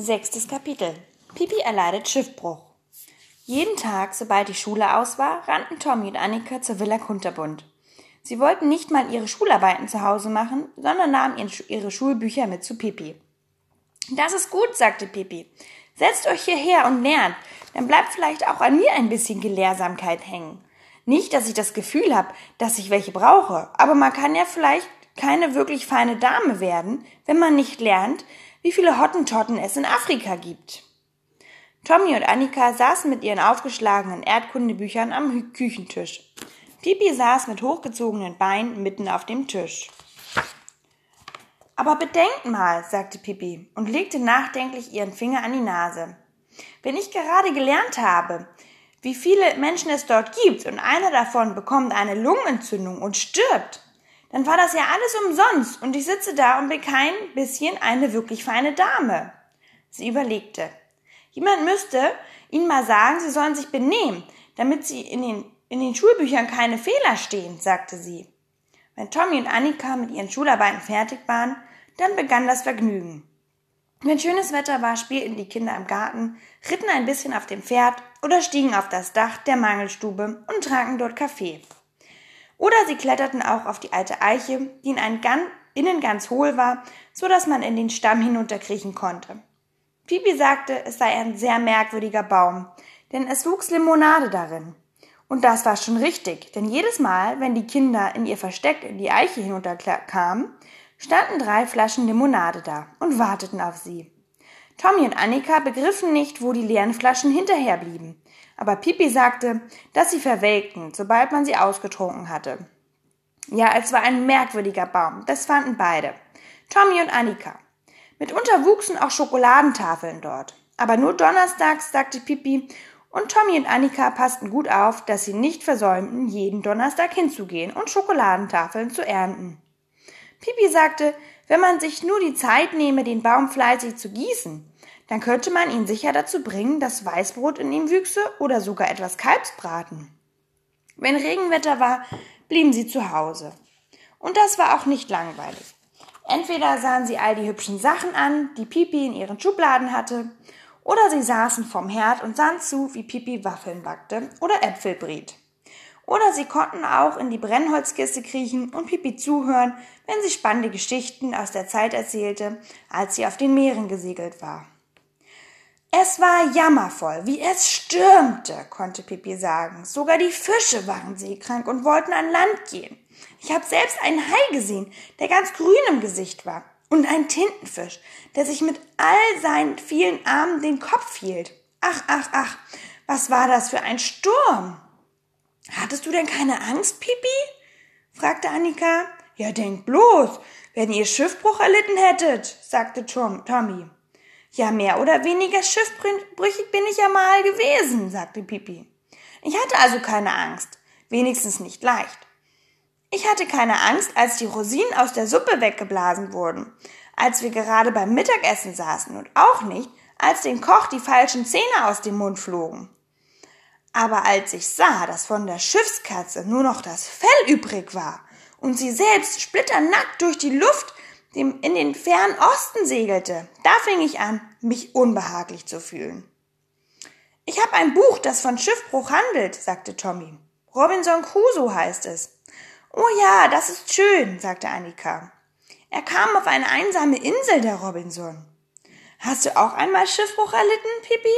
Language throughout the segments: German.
Sechstes Kapitel. Pipi erleidet Schiffbruch. Jeden Tag, sobald die Schule aus war, rannten Tommy und Annika zur Villa Kunterbund. Sie wollten nicht mal ihre Schularbeiten zu Hause machen, sondern nahmen ihre Schulbücher mit zu Pipi. Das ist gut, sagte Pipi. Setzt euch hierher und lernt, dann bleibt vielleicht auch an mir ein bisschen Gelehrsamkeit hängen. Nicht, dass ich das Gefühl habe, dass ich welche brauche, aber man kann ja vielleicht keine wirklich feine Dame werden, wenn man nicht lernt, wie viele Hottentotten es in Afrika gibt. Tommy und Annika saßen mit ihren aufgeschlagenen Erdkundebüchern am Küchentisch. Pipi saß mit hochgezogenen Beinen mitten auf dem Tisch. Aber bedenkt mal, sagte Pipi und legte nachdenklich ihren Finger an die Nase. Wenn ich gerade gelernt habe, wie viele Menschen es dort gibt und einer davon bekommt eine Lungenentzündung und stirbt, dann war das ja alles umsonst und ich sitze da und bin kein bisschen eine wirklich feine Dame. Sie überlegte. Jemand müsste ihnen mal sagen, sie sollen sich benehmen, damit sie in den, in den Schulbüchern keine Fehler stehen, sagte sie. Wenn Tommy und Annika mit ihren Schularbeiten fertig waren, dann begann das Vergnügen. Wenn schönes Wetter war, spielten die Kinder im Garten, ritten ein bisschen auf dem Pferd oder stiegen auf das Dach der Mangelstube und tranken dort Kaffee. Oder sie kletterten auch auf die alte Eiche, die in ein ganz, innen ganz hohl war, so dass man in den Stamm hinunterkriechen konnte. Pipi sagte, es sei ein sehr merkwürdiger Baum, denn es wuchs Limonade darin. Und das war schon richtig, denn jedes Mal, wenn die Kinder in ihr Versteck in die Eiche hinunterkamen, standen drei Flaschen Limonade da und warteten auf sie. Tommy und Annika begriffen nicht, wo die leeren Flaschen hinterherblieben aber Pipi sagte, dass sie verwelkten, sobald man sie ausgetrunken hatte. Ja, es war ein merkwürdiger Baum, das fanden beide. Tommy und Annika. Mitunter wuchsen auch Schokoladentafeln dort. Aber nur donnerstags, sagte Pipi, und Tommy und Annika passten gut auf, dass sie nicht versäumten, jeden Donnerstag hinzugehen und Schokoladentafeln zu ernten. Pipi sagte, wenn man sich nur die Zeit nehme, den Baum fleißig zu gießen, dann könnte man ihn sicher dazu bringen, dass Weißbrot in ihm wüchse oder sogar etwas Kalbsbraten. Wenn Regenwetter war, blieben sie zu Hause. Und das war auch nicht langweilig. Entweder sahen sie all die hübschen Sachen an, die Pipi in ihren Schubladen hatte, oder sie saßen vom Herd und sahen zu, wie Pipi Waffeln backte oder Äpfel briet. Oder sie konnten auch in die Brennholzkiste kriechen und Pipi zuhören, wenn sie spannende Geschichten aus der Zeit erzählte, als sie auf den Meeren gesegelt war. Es war jammervoll, wie es stürmte, konnte Pippi sagen. Sogar die Fische waren seekrank und wollten an Land gehen. Ich habe selbst einen Hai gesehen, der ganz grün im Gesicht war. Und einen Tintenfisch, der sich mit all seinen vielen Armen den Kopf hielt. Ach, ach, ach, was war das für ein Sturm? Hattest du denn keine Angst, Pipi? fragte Annika. Ja, denk bloß, wenn ihr Schiffbruch erlitten hättet, sagte Tom, Tommy. Ja, mehr oder weniger schiffbrüchig bin ich ja mal gewesen, sagte Pipi. Ich hatte also keine Angst, wenigstens nicht leicht. Ich hatte keine Angst, als die Rosinen aus der Suppe weggeblasen wurden, als wir gerade beim Mittagessen saßen und auch nicht, als dem Koch die falschen Zähne aus dem Mund flogen. Aber als ich sah, dass von der Schiffskatze nur noch das Fell übrig war und sie selbst splitternackt durch die Luft dem in den fernen Osten segelte, da fing ich an, mich unbehaglich zu fühlen. Ich habe ein Buch, das von Schiffbruch handelt, sagte Tommy. Robinson Crusoe heißt es. Oh ja, das ist schön, sagte Annika. Er kam auf eine einsame Insel, der Robinson. Hast du auch einmal Schiffbruch erlitten, Pippi?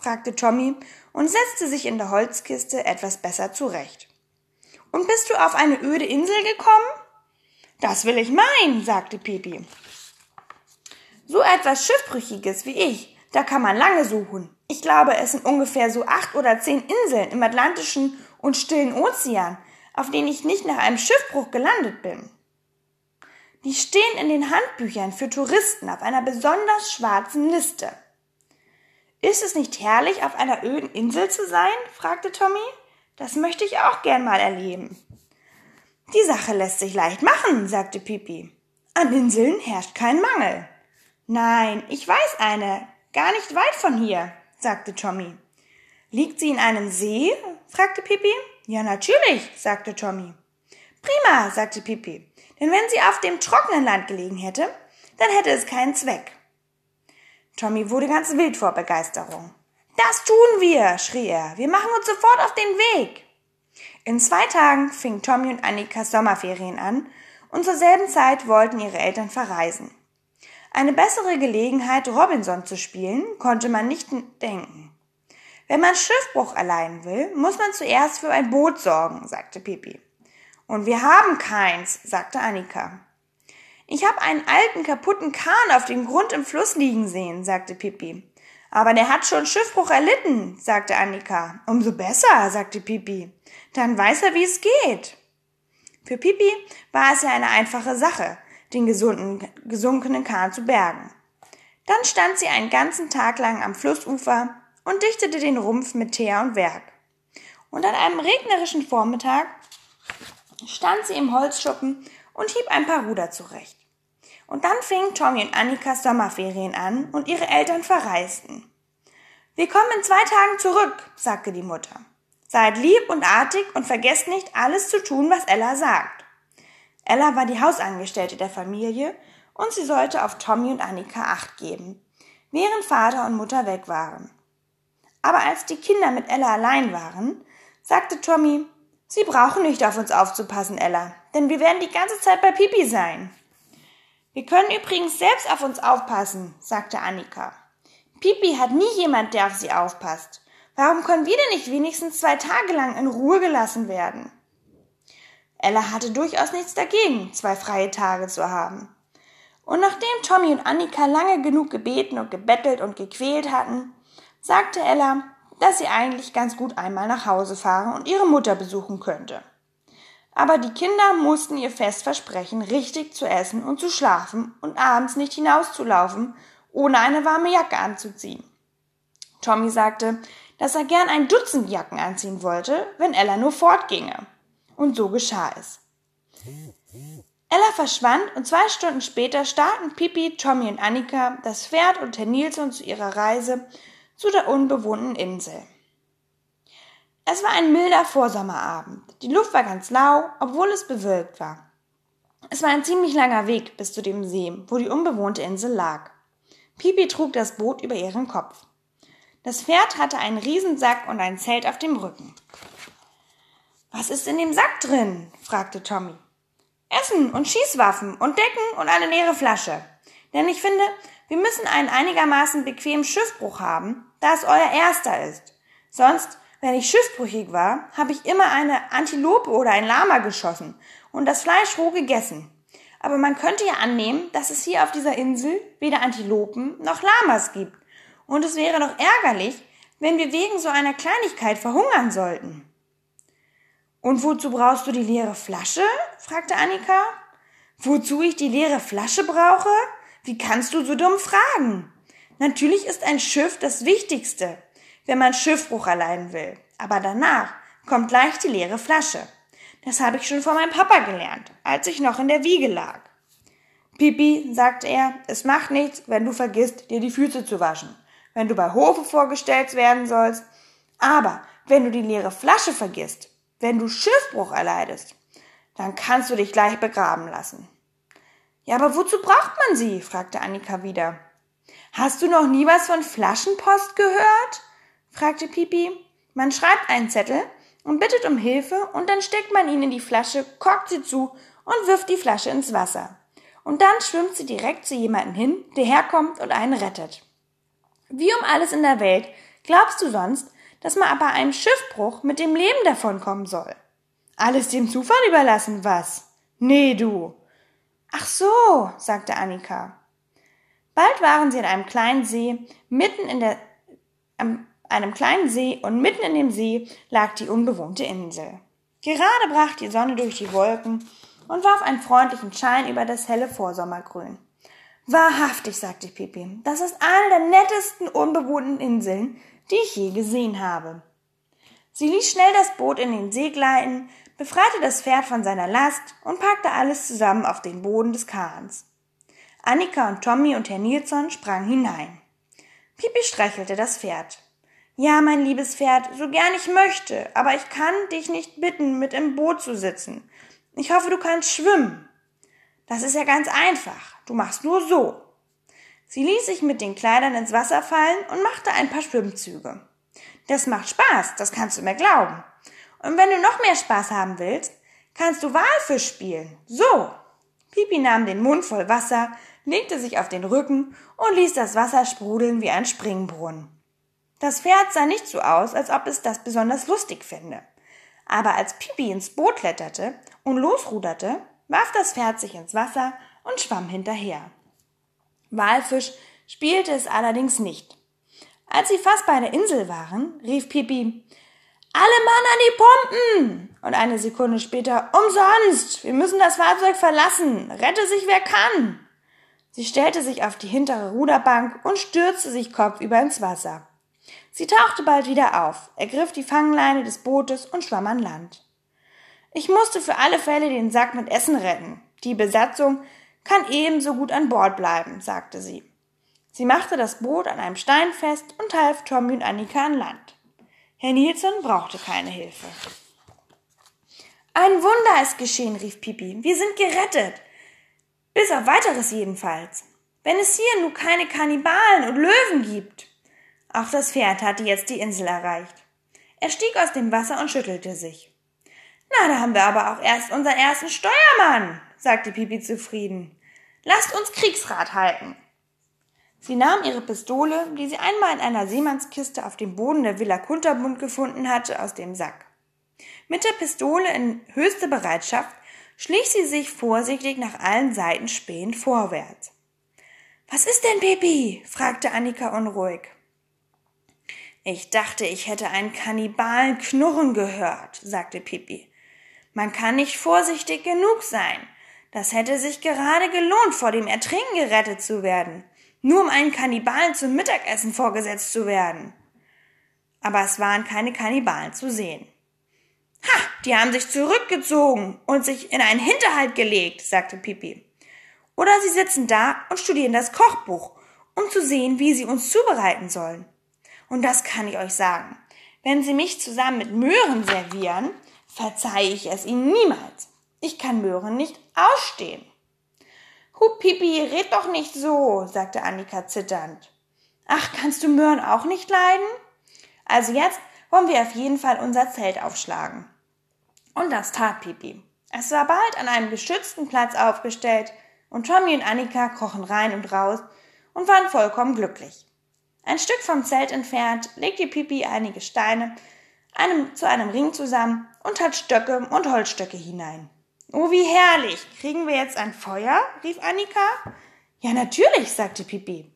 fragte Tommy und setzte sich in der Holzkiste etwas besser zurecht. Und bist du auf eine öde Insel gekommen? Das will ich meinen, sagte Pipi. So etwas Schiffbrüchiges wie ich, da kann man lange suchen. Ich glaube, es sind ungefähr so acht oder zehn Inseln im Atlantischen und stillen Ozean, auf denen ich nicht nach einem Schiffbruch gelandet bin. Die stehen in den Handbüchern für Touristen auf einer besonders schwarzen Liste. Ist es nicht herrlich, auf einer öden Insel zu sein? fragte Tommy. Das möchte ich auch gern mal erleben. Die Sache lässt sich leicht machen, sagte Pipi. An Inseln herrscht kein Mangel. Nein, ich weiß eine, gar nicht weit von hier, sagte Tommy. Liegt sie in einem See? fragte Pipi. Ja, natürlich, sagte Tommy. Prima, sagte Pipi. Denn wenn sie auf dem trockenen Land gelegen hätte, dann hätte es keinen Zweck. Tommy wurde ganz wild vor Begeisterung. Das tun wir, schrie er. Wir machen uns sofort auf den Weg. In zwei Tagen fing Tommy und Annika Sommerferien an und zur selben Zeit wollten ihre Eltern verreisen. Eine bessere Gelegenheit, Robinson zu spielen, konnte man nicht denken. Wenn man Schiffbruch erleiden will, muss man zuerst für ein Boot sorgen, sagte Pipi. Und wir haben keins, sagte Annika. Ich habe einen alten, kaputten Kahn auf dem Grund im Fluss liegen sehen, sagte Pipi. Aber der hat schon Schiffbruch erlitten, sagte Annika. Umso besser, sagte Pipi. Dann weiß er, wie es geht. Für Pipi war es ja eine einfache Sache, den gesunden, gesunkenen Kahn zu bergen. Dann stand sie einen ganzen Tag lang am Flussufer und dichtete den Rumpf mit Teer und Werk. Und an einem regnerischen Vormittag stand sie im Holzschuppen und hieb ein paar Ruder zurecht. Und dann fingen Tommy und Annikas Sommerferien an und ihre Eltern verreisten. Wir kommen in zwei Tagen zurück, sagte die Mutter. Seid lieb und artig und vergesst nicht, alles zu tun, was Ella sagt. Ella war die Hausangestellte der Familie und sie sollte auf Tommy und Annika Acht geben, während Vater und Mutter weg waren. Aber als die Kinder mit Ella allein waren, sagte Tommy, Sie brauchen nicht auf uns aufzupassen, Ella, denn wir werden die ganze Zeit bei Pipi sein. Wir können übrigens selbst auf uns aufpassen, sagte Annika. Pipi hat nie jemand, der auf sie aufpasst. Warum können wir denn nicht wenigstens zwei Tage lang in Ruhe gelassen werden? Ella hatte durchaus nichts dagegen, zwei freie Tage zu haben. Und nachdem Tommy und Annika lange genug gebeten und gebettelt und gequält hatten, sagte Ella, dass sie eigentlich ganz gut einmal nach Hause fahren und ihre Mutter besuchen könnte. Aber die Kinder mussten ihr fest versprechen, richtig zu essen und zu schlafen und abends nicht hinauszulaufen, ohne eine warme Jacke anzuziehen. Tommy sagte, dass er gern ein Dutzend Jacken anziehen wollte, wenn Ella nur fortginge. Und so geschah es. Ella verschwand und zwei Stunden später starrten Pipi, Tommy und Annika das Pferd und Herr Nilsson zu ihrer Reise zu der unbewohnten Insel. Es war ein milder Vorsommerabend. Die Luft war ganz lau, obwohl es bewölkt war. Es war ein ziemlich langer Weg bis zu dem See, wo die unbewohnte Insel lag. Pipi trug das Boot über ihren Kopf. Das Pferd hatte einen Riesensack und ein Zelt auf dem Rücken. Was ist in dem Sack drin? fragte Tommy. Essen und Schießwaffen und Decken und eine leere Flasche. Denn ich finde, wir müssen einen einigermaßen bequemen Schiffbruch haben, da es euer erster ist. Sonst, wenn ich schiffbrüchig war, habe ich immer eine Antilope oder ein Lama geschossen und das Fleisch roh gegessen. Aber man könnte ja annehmen, dass es hier auf dieser Insel weder Antilopen noch Lamas gibt. Und es wäre doch ärgerlich, wenn wir wegen so einer Kleinigkeit verhungern sollten. Und wozu brauchst du die leere Flasche? fragte Annika. Wozu ich die leere Flasche brauche? Wie kannst du so dumm fragen? Natürlich ist ein Schiff das Wichtigste, wenn man Schiffbruch erleiden will. Aber danach kommt gleich die leere Flasche. Das habe ich schon von meinem Papa gelernt, als ich noch in der Wiege lag. Pipi, sagte er, es macht nichts, wenn du vergisst, dir die Füße zu waschen, wenn du bei Hofe vorgestellt werden sollst. Aber wenn du die leere Flasche vergisst, wenn du Schiffbruch erleidest, dann kannst du dich gleich begraben lassen. Ja, aber wozu braucht man sie? fragte Annika wieder. Hast du noch nie was von Flaschenpost gehört? Fragte Pipi. Man schreibt einen Zettel und bittet um Hilfe und dann steckt man ihn in die Flasche, korkt sie zu und wirft die Flasche ins Wasser. Und dann schwimmt sie direkt zu jemandem hin, der herkommt und einen rettet. Wie um alles in der Welt glaubst du sonst, dass man bei einem Schiffbruch mit dem Leben davonkommen soll. Alles dem Zufall überlassen, was? Nee, du. Ach so, sagte Annika. Bald waren sie an einem kleinen See, mitten in der, an einem kleinen See und mitten in dem See lag die unbewohnte Insel. Gerade brach die Sonne durch die Wolken und warf einen freundlichen Schein über das helle Vorsommergrün. Wahrhaftig, sagte Pipi, das ist eine der nettesten unbewohnten Inseln, die ich je gesehen habe. Sie ließ schnell das Boot in den See gleiten, befreite das Pferd von seiner Last und packte alles zusammen auf den Boden des Kahns. Annika und Tommy und Herr Nilsson sprangen hinein. Pipi streichelte das Pferd. Ja, mein liebes Pferd, so gern ich möchte, aber ich kann dich nicht bitten, mit im Boot zu sitzen. Ich hoffe, du kannst schwimmen. Das ist ja ganz einfach. Du machst nur so. Sie ließ sich mit den Kleidern ins Wasser fallen und machte ein paar Schwimmzüge. Das macht Spaß, das kannst du mir glauben. Und wenn du noch mehr Spaß haben willst, kannst du Walfisch spielen. So. Pipi nahm den Mund voll Wasser, legte sich auf den Rücken und ließ das Wasser sprudeln wie ein Springbrunnen. Das Pferd sah nicht so aus, als ob es das besonders lustig fände. Aber als Pipi ins Boot kletterte und losruderte, warf das Pferd sich ins Wasser und schwamm hinterher. Walfisch spielte es allerdings nicht. Als sie fast bei der Insel waren, rief Pipi Alle Mann an die Pumpen! Und eine Sekunde später Umsonst! Wir müssen das Fahrzeug verlassen! Rette sich wer kann! Sie stellte sich auf die hintere Ruderbank und stürzte sich kopfüber ins Wasser. Sie tauchte bald wieder auf, ergriff die Fangleine des Bootes und schwamm an Land. Ich musste für alle Fälle den Sack mit Essen retten. Die Besatzung kann ebenso gut an Bord bleiben, sagte sie. Sie machte das Boot an einem Stein fest und half Tommy und Annika an Land. Herr Nielsen brauchte keine Hilfe. Ein Wunder ist geschehen, rief Pipi. Wir sind gerettet. Bis auf weiteres jedenfalls. Wenn es hier nun keine Kannibalen und Löwen gibt. Auch das Pferd hatte jetzt die Insel erreicht. Er stieg aus dem Wasser und schüttelte sich. Na, da haben wir aber auch erst unseren ersten Steuermann, sagte Pipi zufrieden. Lasst uns Kriegsrat halten. Sie nahm ihre Pistole, die sie einmal in einer Seemannskiste auf dem Boden der Villa Kunterbund gefunden hatte, aus dem Sack. Mit der Pistole in höchster Bereitschaft schlich sie sich vorsichtig nach allen Seiten spähend vorwärts. Was ist denn, Pipi? fragte Annika unruhig. Ich dachte, ich hätte einen Kannibalen knurren gehört, sagte Pipi. Man kann nicht vorsichtig genug sein. Das hätte sich gerade gelohnt, vor dem Ertrinken gerettet zu werden, nur um einen Kannibalen zum Mittagessen vorgesetzt zu werden. Aber es waren keine Kannibalen zu sehen. Ha, die haben sich zurückgezogen und sich in einen Hinterhalt gelegt, sagte Pipi. Oder sie sitzen da und studieren das Kochbuch, um zu sehen, wie sie uns zubereiten sollen. Und das kann ich euch sagen. Wenn sie mich zusammen mit Möhren servieren, verzeihe ich es ihnen niemals. Ich kann Möhren nicht ausstehen. Hu, Pipi, red doch nicht so, sagte Annika zitternd. Ach, kannst du Möhren auch nicht leiden? Also jetzt wollen wir auf jeden Fall unser Zelt aufschlagen. Und das tat Pipi. Es war bald an einem geschützten Platz aufgestellt und Tommy und Annika krochen rein und raus und waren vollkommen glücklich. Ein Stück vom Zelt entfernt legte Pipi einige Steine einem, zu einem Ring zusammen und hat Stöcke und Holzstöcke hinein. Oh, wie herrlich. Kriegen wir jetzt ein Feuer? rief Annika. Ja, natürlich, sagte Pipi.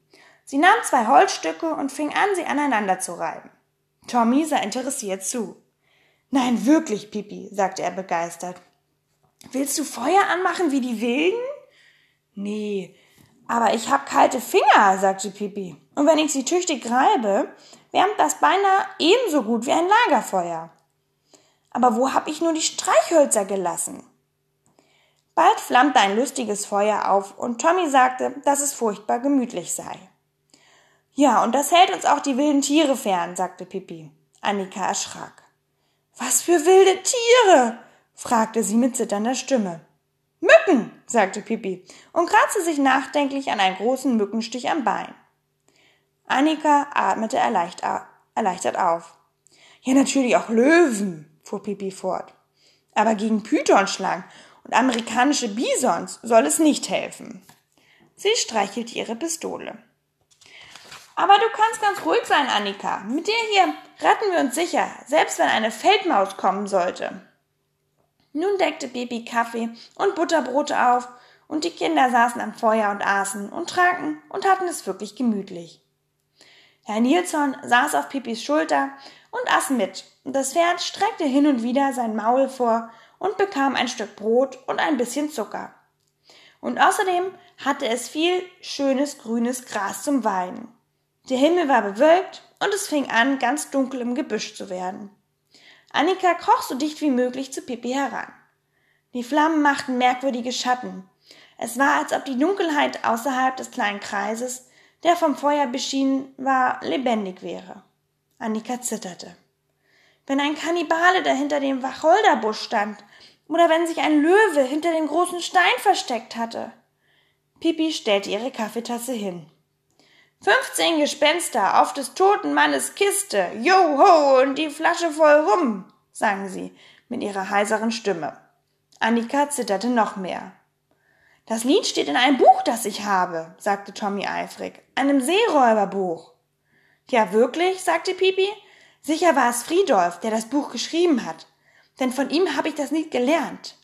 Sie nahm zwei Holzstücke und fing an, sie aneinander zu reiben. Tommy sah interessiert zu. Nein, wirklich, Pipi, sagte er begeistert. Willst du Feuer anmachen wie die Wilden? Nee, aber ich hab kalte Finger, sagte Pipi. Und wenn ich sie tüchtig reibe, wärmt das beinahe ebenso gut wie ein Lagerfeuer. Aber wo hab ich nur die Streichhölzer gelassen? Bald flammte ein lustiges Feuer auf und Tommy sagte, dass es furchtbar gemütlich sei. Ja, und das hält uns auch die wilden Tiere fern, sagte Pippi. Annika erschrak. Was für wilde Tiere? fragte sie mit zitternder Stimme. Mücken, sagte Pippi und kratzte sich nachdenklich an einen großen Mückenstich am Bein. Annika atmete erleichtert auf. Ja, natürlich auch Löwen, fuhr Pippi fort. Aber gegen Pythonschlangen und amerikanische Bisons soll es nicht helfen. Sie streichelte ihre Pistole. Aber du kannst ganz ruhig sein, Annika. Mit dir hier retten wir uns sicher, selbst wenn eine Feldmaus kommen sollte. Nun deckte Baby Kaffee und Butterbrote auf, und die Kinder saßen am Feuer und aßen und tranken und hatten es wirklich gemütlich. Herr Nilsson saß auf Pipis Schulter und aß mit, das Pferd streckte hin und wieder sein Maul vor und bekam ein Stück Brot und ein bisschen Zucker. Und außerdem hatte es viel schönes grünes Gras zum Weiden. Der Himmel war bewölkt und es fing an, ganz dunkel im Gebüsch zu werden. Annika kroch so dicht wie möglich zu Pippi heran. Die Flammen machten merkwürdige Schatten. Es war, als ob die Dunkelheit außerhalb des kleinen Kreises, der vom Feuer beschienen war, lebendig wäre. Annika zitterte. Wenn ein Kannibale da hinter dem Wacholderbusch stand, oder wenn sich ein Löwe hinter dem großen Stein versteckt hatte. Pipi stellte ihre Kaffeetasse hin. Fünfzehn Gespenster auf des toten Mannes Kiste. Joho und die Flasche voll rum, sangen sie mit ihrer heiseren Stimme. Annika zitterte noch mehr. Das Lied steht in einem Buch, das ich habe, sagte Tommy eifrig. Einem Seeräuberbuch. Ja, wirklich? sagte Pipi. Sicher war es Friedolf, der das Buch geschrieben hat. Denn von ihm habe ich das Lied gelernt.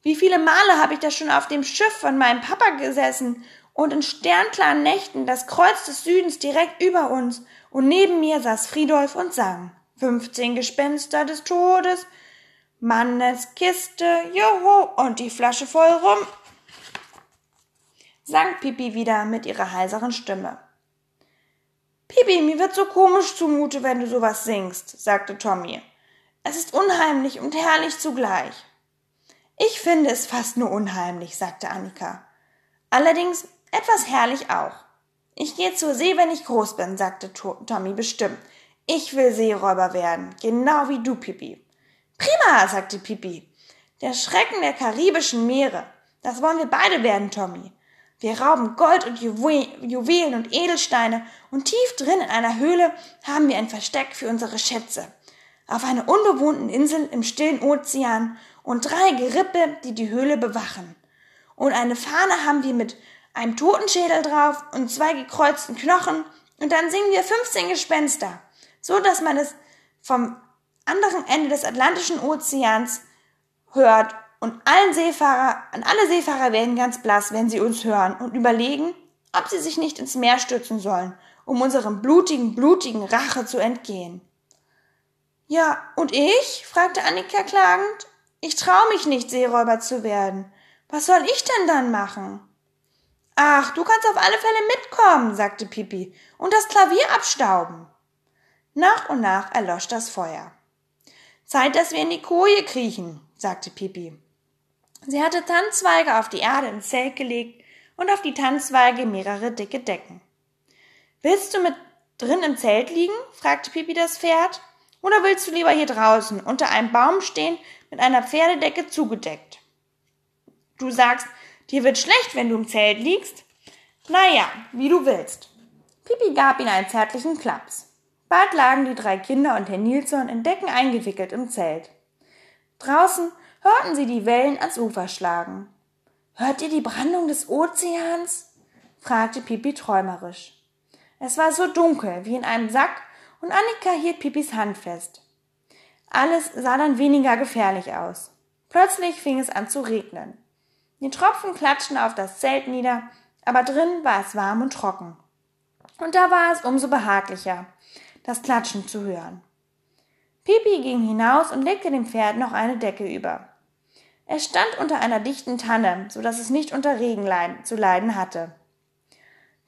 Wie viele Male habe ich da schon auf dem Schiff von meinem Papa gesessen und in sternklaren Nächten das Kreuz des Südens direkt über uns und neben mir saß Friedolf und sang. Fünfzehn Gespenster des Todes, Mannes Kiste, joho, und die Flasche voll rum sang Pipi wieder mit ihrer heiseren Stimme. Pipi, mir wird so komisch zumute, wenn du sowas singst, sagte Tommy. Es ist unheimlich und herrlich zugleich. Ich finde es fast nur unheimlich, sagte Annika. Allerdings etwas herrlich auch. Ich gehe zur See, wenn ich groß bin, sagte Tommy bestimmt. Ich will Seeräuber werden, genau wie du, Pipi. Prima, sagte Pipi. Der Schrecken der karibischen Meere. Das wollen wir beide werden, Tommy. Wir rauben Gold und Juwelen und Edelsteine und tief drin in einer Höhle haben wir ein Versteck für unsere Schätze. Auf einer unbewohnten Insel im stillen Ozean und drei Gerippe, die die Höhle bewachen. Und eine Fahne haben wir mit einem Totenschädel drauf und zwei gekreuzten Knochen und dann singen wir 15 Gespenster, so dass man es vom anderen Ende des Atlantischen Ozeans hört und allen Seefahrer, an alle Seefahrer werden ganz blass, wenn sie uns hören und überlegen, ob sie sich nicht ins Meer stürzen sollen, um unserem blutigen, blutigen Rache zu entgehen. Ja, und ich? fragte Annika klagend. Ich trau mich nicht, Seeräuber zu werden. Was soll ich denn dann machen? Ach, du kannst auf alle Fälle mitkommen, sagte Pipi, und das Klavier abstauben. Nach und nach erlosch das Feuer. Zeit, dass wir in die Koje kriechen, sagte Pipi. Sie hatte Tannzweige auf die Erde ins Zelt gelegt und auf die Tannzweige mehrere dicke Decken. Willst du mit drin im Zelt liegen? fragte Pipi das Pferd. Oder willst du lieber hier draußen unter einem Baum stehen mit einer Pferdedecke zugedeckt? Du sagst, dir wird schlecht, wenn du im Zelt liegst? Na ja, wie du willst. Pipi gab ihm einen zärtlichen Klaps. Bald lagen die drei Kinder und Herr Nilsson in Decken eingewickelt im Zelt. Draußen hörten sie die Wellen ans Ufer schlagen. Hört ihr die Brandung des Ozeans? fragte Pipi träumerisch. Es war so dunkel wie in einem Sack und Annika hielt Pipis Hand fest. Alles sah dann weniger gefährlich aus. Plötzlich fing es an zu regnen. Die Tropfen klatschten auf das Zelt nieder, aber drin war es warm und trocken. Und da war es umso behaglicher, das Klatschen zu hören. Pipi ging hinaus und legte dem Pferd noch eine Decke über. Es stand unter einer dichten Tanne, so dass es nicht unter Regen zu leiden hatte.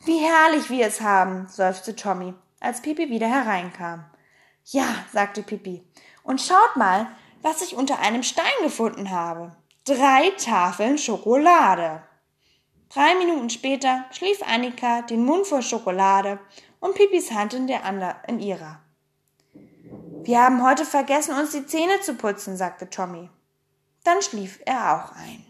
Wie herrlich wir es haben, seufzte Tommy, als Pipi wieder hereinkam. Ja, sagte Pipi, und schaut mal, was ich unter einem Stein gefunden habe. Drei Tafeln Schokolade. Drei Minuten später schlief Annika den Mund voll Schokolade und Pipis Hand in der andere, in ihrer. Wir haben heute vergessen, uns die Zähne zu putzen, sagte Tommy. Dann schlief er auch ein.